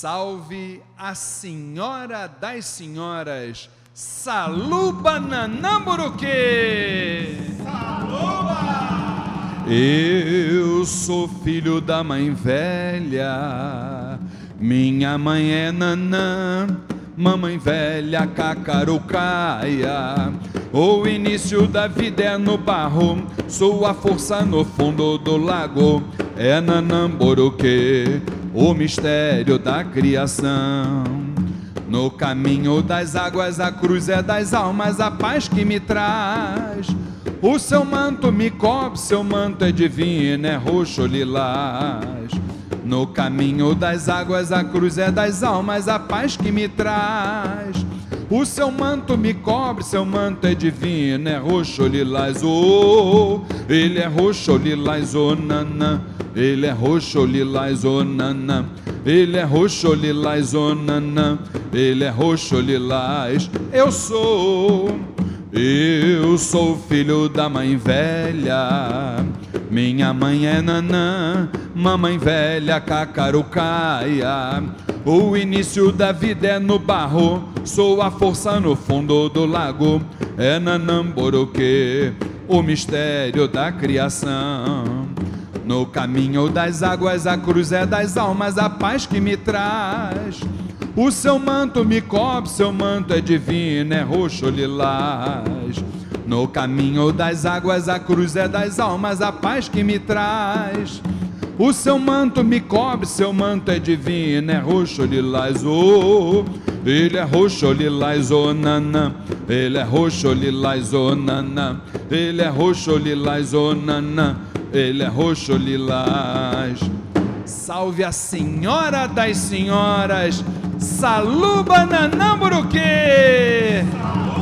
Salve a Senhora das Senhoras, Saluba Nanamburuque! Saluba! Eu sou filho da mãe velha, minha mãe é Nanã, mamãe velha cacarucaia. O início da vida é no barro, sua força no fundo do lago é Nanamburuque o mistério da criação. No caminho das águas, a cruz é das almas, a paz que me traz. O seu manto me cobre, seu manto é divino, é roxo lilás. No caminho das águas, a cruz é das almas, a paz que me traz. O seu manto me cobre, seu manto é divino, é roxo lilás, oh, ele é roxo lilás, oh, nanã. Ele é roxo, lilás, onana. Ele é roxo, lilás, onana. Ele é roxo, lilás. Eu sou, eu sou filho da mãe velha. Minha mãe é nanã, mamãe velha cacarucaia. O início da vida é no barro, sou a força no fundo do lago. É nanamboroque, o mistério da criação. No caminho das águas, a cruz é das almas, a paz que me traz. O seu manto me cobre, seu manto é divino, é roxo lilás. No caminho das águas, a cruz é das almas, a paz que me traz. O seu manto me cobre, seu manto é divino, é roxo lilás, oh, ele é roxo lilás, oh, nanã, ele é roxo lilás, oh, nanã, ele é roxo lilás, oh, nanã ele é roxo lilás. Salve a Senhora das Senhoras, Saluba Nanamburuque! Saluba!